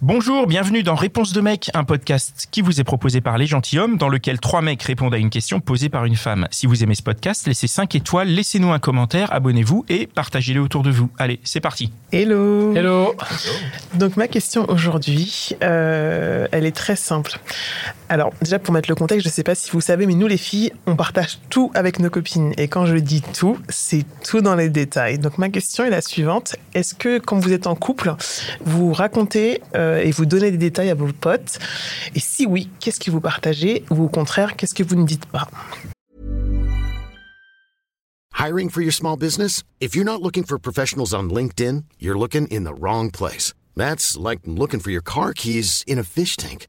Bonjour, bienvenue dans Réponse de mec, un podcast qui vous est proposé par les gentilshommes, dans lequel trois mecs répondent à une question posée par une femme. Si vous aimez ce podcast, laissez 5 étoiles, laissez-nous un commentaire, abonnez-vous et partagez-le autour de vous. Allez, c'est parti. Hello. Hello. Donc ma question aujourd'hui, euh, elle est très simple. Alors déjà pour mettre le contexte, je sais pas si vous savez, mais nous les filles, on partage tout avec nos copines. Et quand je dis tout, c'est tout dans les détails. Donc ma question est la suivante est-ce que quand vous êtes en couple, vous racontez euh, et vous donnez des détails à vos potes? Et si oui, qu'est-ce que vous partagez? Ou au contraire, qu'est-ce que vous ne dites pas? Hiring for your small business? If you're not looking for professionals on LinkedIn, you're looking in the wrong place. That's like looking for your car keys in a fish tank.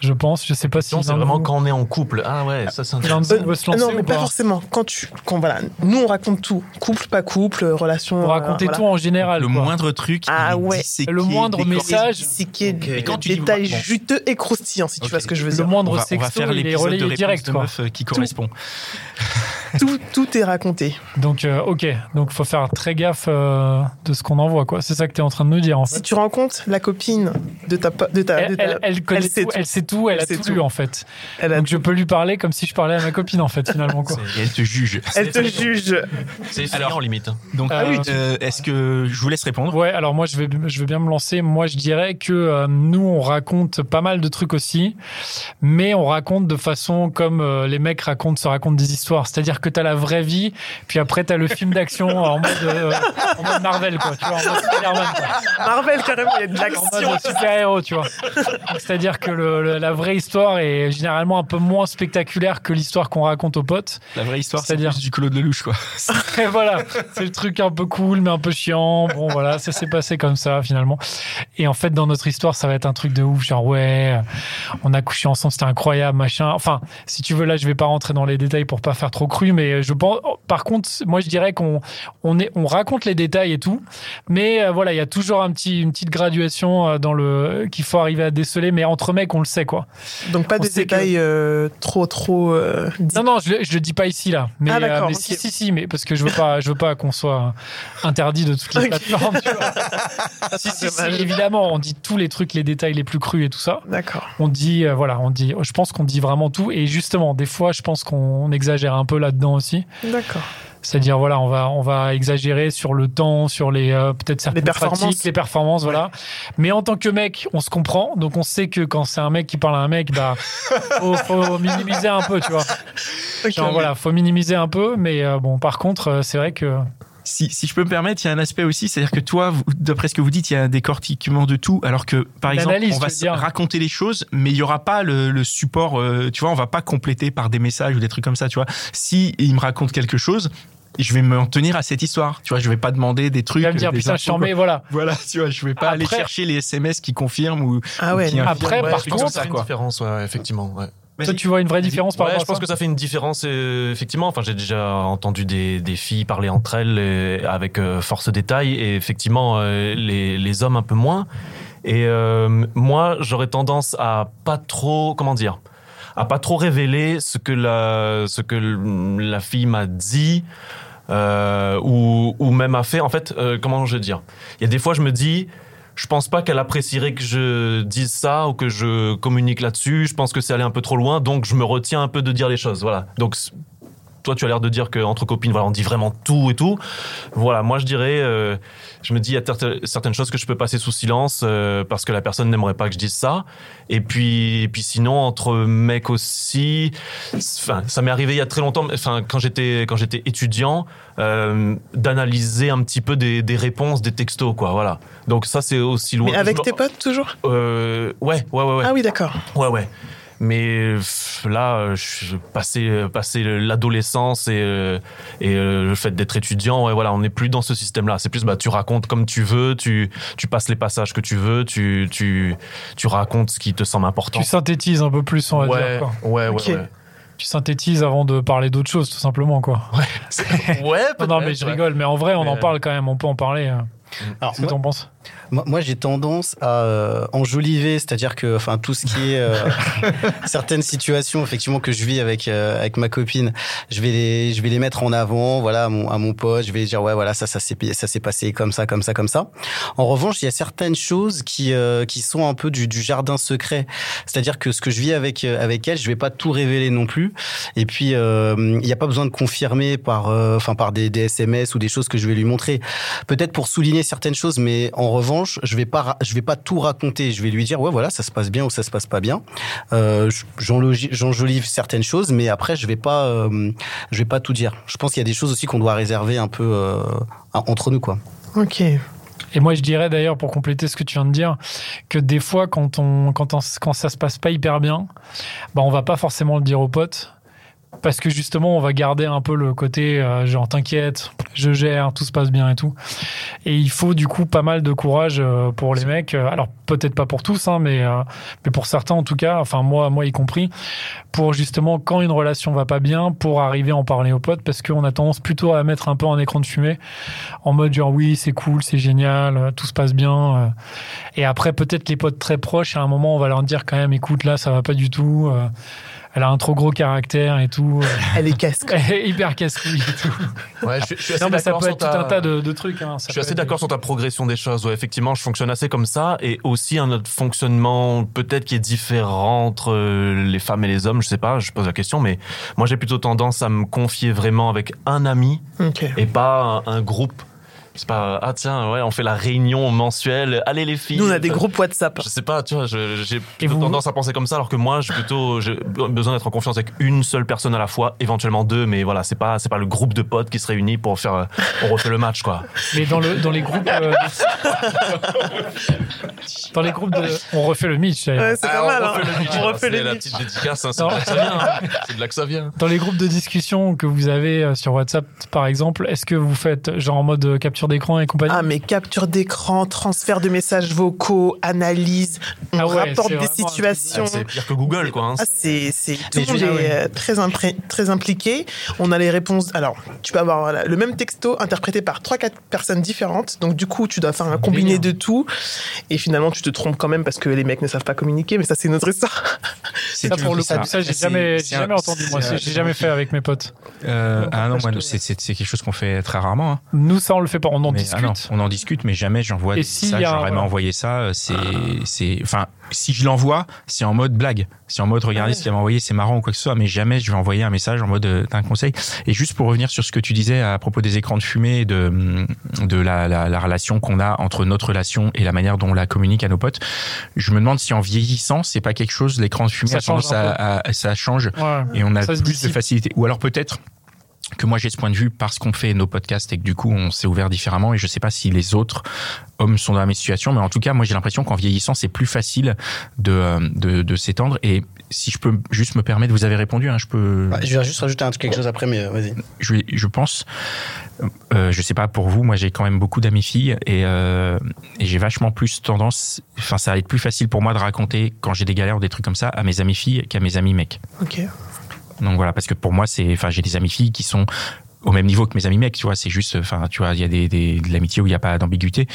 Je pense, je sais pas si Non, c'est vraiment vous- quand on est en couple. Ah ouais, ça c'est intéressant. veut se Euh, lancer Non, mais ou pas pas forcément. Quand tu, quand voilà, nous on raconte tout, couple, pas couple, relation. Vous euh, racontez voilà. tout en général. Le quoi. moindre truc, Ah ouais. disséqué, Le moindre message. C'est qui est Ok. des Et quand tu dis- juteux et croustillants, si tu Ok. vois ce que je veux Le dire. On moindre on sexto, faire il est l'épisode de relayé réponse direct. de Quoi. meuf euh, qui correspond. Tout, tout est raconté. Donc, euh, ok. Donc, faut faire très gaffe euh, de ce qu'on envoie. quoi. C'est ça que tu es en train de nous dire. En Si fait. tu rencontres la copine de ta, de ta, de Elle, ta- elle- elle connaît elle sait tout, tout. elle sait tout, elle, Elle a sait tout, lu en fait. elle, Donc je peux lui parler comme si je parlais à ma copine en fait finalement quoi. Elle te juge. elle te juge. C'est Alors- limite. Donc, Ah oui. euh, est-ce que je vous laisse répondre? Ouais, alors moi je vais, je vais bien me lancer. Moi je dirais que euh, nous on raconte pas mal de trucs aussi, mais on raconte de façon comme euh, les mecs racontent, se racontent des histoires. C'est-à-dire que t'as la vraie vie, puis après t'as le film d'action en mode, euh, en mode Marvel quoi, tu vois, en mode Spider-Man. quoi. Marvel, carrément, il y a de En l'action. mode super-héros, tu vois. Donc, C'est-à-dire que le- le- la vraie histoire est généralement un peu moins spectaculaire que l'histoire qu'on raconte aux potes. La vraie histoire, c'est C'est-à-dire plus du Claude Lelouch, quoi. Et voilà, c'est le truc un peu cool, mais un peu chiant. Bon, voilà, ça s'est passé comme ça finalement. Et en fait, dans notre histoire, ça va être un truc de ouf, genre ouais, on a couché ensemble, c'était incroyable, machin. Enfin, si tu veux, là, je vais pas rentrer dans les détails pour pas faire trop cru, mais je pense. Par contre, moi, je dirais qu'on on est, on raconte les détails et tout, mais euh, voilà, il y a toujours un petit, une petite graduation euh, dans le qu'il faut arriver à déceler. Mais entre mecs, on le sait quoi. Donc pas On de sait que- détails euh, trop, trop. euh. Non, non, je, je le dis pas ici là. Mais, Ah, euh, mais si, si, si, mais parce que je veux pas, je veux pas qu'on soit interdit de toutes les Ok. plateformes. tu vois. si, si, si, évidemment, on dit tous les trucs, les détails les plus crus et tout ça. D'accord. On dit, euh, voilà, on dit. Je pense qu'on dit vraiment tout. Et justement, des fois, je pense qu'on exagère un peu là-dedans aussi. D'accord. C'est-à-dire, voilà, on va, on va exagérer sur le temps, sur les euh, peut-être certaines performances. pratiques, les performances, voilà. Mais en tant que mec, on se comprend, donc on sait que quand c'est un mec qui parle à un mec, bah, faut, faut minimiser un peu, tu vois. Ok. Genre, voilà, faut minimiser un peu, mais euh, bon, par contre, euh, c'est vrai que Si, si je peux me permettre, il y a un aspect aussi, c'est-à-dire que toi, d'après ce que vous dites, il y a un décortiquement de tout, alors que, par exemple, on va raconter les choses, mais il y aura pas le, le support, euh, tu vois, on va pas compléter par des messages ou des trucs comme ça, tu vois. Si il me raconte quelque chose, je vais m'en tenir à cette histoire, tu vois, je vais pas demander des trucs. il va me dire putain, je t'en mets, voilà. Voilà, tu vois, je vais pas aller chercher les SMS qui confirment ou, Ah ou ouais. qui non. infirment. Après, Ouais, par contre, ça une quoi. différence, ouais, effectivement. Ouais. Toi, tu vois une vraie différence par Ouais, rapport je à pense ça que ça fait une différence, euh, effectivement. Enfin, j'ai déjà entendu des, des filles parler entre elles et- avec euh, force détail, et effectivement, euh, les, les hommes un peu moins. Et euh, moi, j'aurais tendance à pas trop, comment dire, à pas trop révéler ce que la, ce que la fille m'a dit. euh, ou, ou même a fait. En fait, euh, comment je veux dire? Il y a des fois, je me dis, je pense pas qu'elle apprécierait que je dise ça ou que je communique là-dessus. Je pense que c'est aller un peu trop loin, donc je me retiens un peu de dire les choses. Voilà. Donc toi, tu as l'air de dire qu'entre copines, voilà, on dit vraiment tout et tout. Voilà, moi je dirais, euh, je me dis, il y a cer- certaines choses que je peux passer sous silence euh, parce que la personne n'aimerait pas que je dise ça. Et puis, et puis sinon, entre mecs aussi, enfin, ça m'est arrivé il y a très longtemps, enfin, quand j'étais quand j'étais étudiant, euh, d'analyser un petit peu des, des réponses, des textos, quoi. Voilà. Donc ça, c'est aussi loin. Mais avec tes potes toujours? Ouais, ouais, ouais, ouais. Ah oui, d'accord. Ouais, ouais. Mais là, je passer passer l'adolescence et euh, et euh, le fait d'être étudiant, ouais, voilà, on n'est plus dans ce système-là. C'est plus, bah, tu racontes comme tu veux, tu tu passes les passages que tu veux, tu tu tu racontes ce qui te semble important. Tu synthétises un peu plus, on va ouais, dire. Quoi. ouais, ouais, ouais. Tu synthétises avant de parler d'autre chose, tout simplement, quoi. Ouais, Non, peut-être, non, mais je ouais. rigole, mais en vrai, on en parle quand même, on peut en parler. euh. Alors, Qu'est-ce que t'en penses? Moi, moi, j'ai tendance à euh, enjoliver, c'est-à-dire que, enfin, tout ce qui est euh, certaines situations, effectivement, que je vis avec euh, avec ma copine, je vais les je vais les mettre en avant, voilà, à mon, à mon pote, je vais dire ouais, voilà, ça ça s'est ça s'est passé comme ça, comme ça, comme ça. En revanche, il y a certaines choses qui euh, qui sont un peu du, du jardin secret, c'est-à-dire que ce que je vis avec euh, avec elle, je vais pas tout révéler non plus. Et puis, euh, il n'y a pas besoin de confirmer par, euh, enfin, par des, des SMS ou des choses que je vais lui montrer. Peut-être pour souligner certaines choses, mais en revanche, je vais pas, je vais pas tout raconter. Je vais lui dire, ouais, voilà, ça se passe bien ou ça se passe pas bien. Euh, J'enjolive certaines choses, mais après, je vais pas, euh, je vais pas tout dire. Je pense qu'il y a des choses aussi qu'on doit réserver un peu euh, entre nous, quoi. Ok. Et moi, je dirais d'ailleurs, pour compléter ce que tu viens de dire, que des fois, quand, on, quand, on- quand ça se passe pas hyper bien, bah, on va pas forcément le dire aux potes. Parce que justement, on va garder un peu le côté euh, genre t'inquiète, je gère, tout se passe bien et tout. Et il faut du coup pas mal de courage euh, pour les mecs. Euh, Alors peut-être pas pour tous, hein, mais mais pour certains en tout cas, enfin moi moi y compris, pour justement quand une relation va pas bien, pour arriver à en parler aux potes, parce qu'on a tendance plutôt à mettre un peu en écran de fumée, en mode genre oui c'est cool, c'est génial, tout se passe bien. Et après peut-être les potes très proches, à un moment on va leur dire quand même écoute là ça va pas du tout. Elle a un trop gros caractère et tout. Elle est casse. Elle est hyper casse-couille et tout. Ouais, je, suis- je suis assez Non, mais ça peut tout ta- un tas de, de trucs. hein. Ça Je suis assez être- d'accord sur ta progression des choses. Ouais, effectivement, je fonctionne assez comme ça. Et aussi un autre fonctionnement peut-être qui est différent entre euh, les femmes et les hommes. Je sais pas, je pose la question. Mais moi, j'ai plutôt tendance à me confier vraiment avec un ami et pas un, un groupe. C'est pas, ah tiens, ouais, on fait la réunion mensuelle. Allez les filles. Nous, on a des groupes WhatsApp. Je sais pas, tu vois, j'ai plutôt tendance à penser comme ça, alors que moi, j'ai plutôt j'ai besoin d'être en confiance avec une seule personne à la fois, éventuellement deux, mais voilà, c'est pas c'est pas le groupe de potes qui se réunit pour faire, euh, on refait le match, quoi. Mais dans, le, dans les groupes. euh, de- dans les groupes de. On refait le. Ouais, c'est Ah, pas mal. on hein. refait le On hein, refait c'est les la pitchs. petite dédicace, hein, c'est de là que ça vient. hein. C'est de là que ça vient. Dans les groupes de discussion que vous avez euh, sur WhatsApp, par exemple, est-ce que vous faites genre en mode euh, capture d'écran et compagnie Ah, mais capture d'écran, transfert de messages vocaux, analyse, on Ah ouais, rapporte des situations. C'est pire que Google, quoi. hein. Ah, c'est, c'est, tout le monde est ah euh, très, impré- très impliqué. On a les réponses. Alors, tu peux avoir voilà, le même texto interprété par trois, quatre personnes différentes. Donc, du coup, tu dois faire un combiné de tout. Et finalement, tu te trompes quand même parce que les mecs ne savent pas communiquer. Mais ça, c'est une autre histoire. Ça, pour le coup, ça. ça, j'ai jamais, entendu, moi. J'ai jamais fait avec mes potes. Euh, ah non, moi, c'est quelque chose qu'on fait très rarement. hein. Nous, ça, on le fait pas. On en Mais, discute. ah non, on en discute, mais jamais j'envoie Et ça. J'aurais voilà. envoyé ça. euh, C'est, c'est, enfin, si je l'envoie, c'est en mode blague. C'est en mode regardez ce qu'il m'a envoyé, c'est marrant ou quoi que ce soit. Mais jamais je vais envoyer un message en mode euh, d'un conseil. Et juste pour revenir sur ce que tu disais à propos des écrans de fumée et de de la, la, la relation qu'on a entre notre relation et la manière dont on la communique à nos potes, je me demande si en vieillissant, c'est pas quelque chose. L'écran de fumée Ça change un à, à- ça change Ouais. et on a Ça plus de facilité. Ou alors peut-être que moi j'ai ce point de vue parce qu'on fait nos podcasts et que du coup on s'est ouvert différemment et je sais pas si les autres hommes sont dans la même situation mais en tout cas moi j'ai l'impression qu'en vieillissant c'est plus facile de, euh, de, de s'étendre et si je peux juste me permettre vous avez répondu hein, je peux Ouais, je vais juste rajouter un, quelque chose après, mais euh, vas-y. je, je pense, euh, je sais pas pour vous, moi j'ai quand même beaucoup d'amis filles et, euh, et j'ai vachement plus tendance, enfin ça va être plus facile pour moi de raconter quand j'ai des galères ou des trucs comme ça à mes amis filles qu'à mes amis mecs. Ok. Donc voilà, parce que pour moi c'est, enfin j'ai des amis filles qui sont au même niveau que mes amis mecs, tu vois, c'est juste, enfin, tu vois, il y a des, des, de l'amitié où il n'y a pas d'ambiguïté.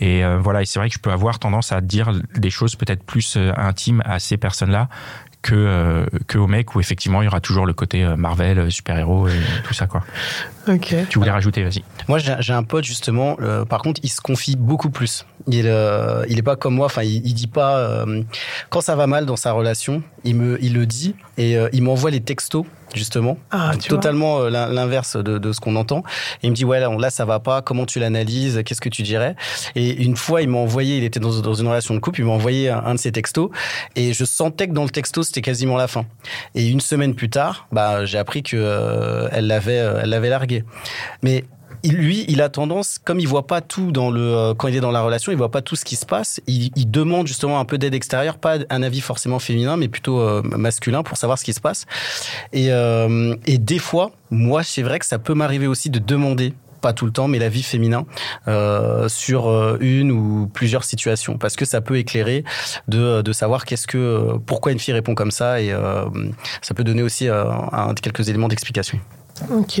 Et euh, voilà, et c'est vrai que je peux avoir tendance à dire des choses peut-être plus euh, intimes à ces personnes-là que, euh, que aux mecs où effectivement il y aura toujours le côté euh, Marvel, euh, super-héros et tout ça, quoi. Ok. Tu voulais rajouter, vas-y. Moi, j'ai j'ai un pote justement. euh, par contre, il se confie beaucoup plus. Il, euh, il est pas comme moi. Enfin, il, il dit pas euh, quand ça va mal dans sa relation. Il me, il le dit et euh, il m'envoie les textos justement. Ah, totalement euh, l'in- l'inverse de, de ce qu'on entend. Et il me dit ouais là, là ça va pas. Comment tu l'analyses? Qu'est-ce que tu dirais? Et une fois, il m'a envoyé. Il était dans, dans une relation de couple. Il m'a envoyé un, un de ses textos et je sentais que dans le texto c'était quasiment la fin. Et une semaine plus tard, bah j'ai appris que euh, elle l'avait, euh, elle l'avait largué. Mais lui, il a tendance, comme il voit pas tout dans le, euh, quand il est dans la relation, il voit pas tout ce qui se passe. Il, demande justement un peu d'aide extérieure, pas un avis forcément féminin, mais plutôt euh, masculin pour savoir ce qui se passe. Et, euh, et des fois, moi, c'est vrai que ça peut m'arriver aussi de demander pas tout le temps, mais l'avis féminin euh, sur une ou plusieurs situations, parce que ça peut éclairer de, savoir qu'est-ce que, pourquoi une fille répond comme ça, et ça peut donner aussi quelques éléments d'explication. Ok.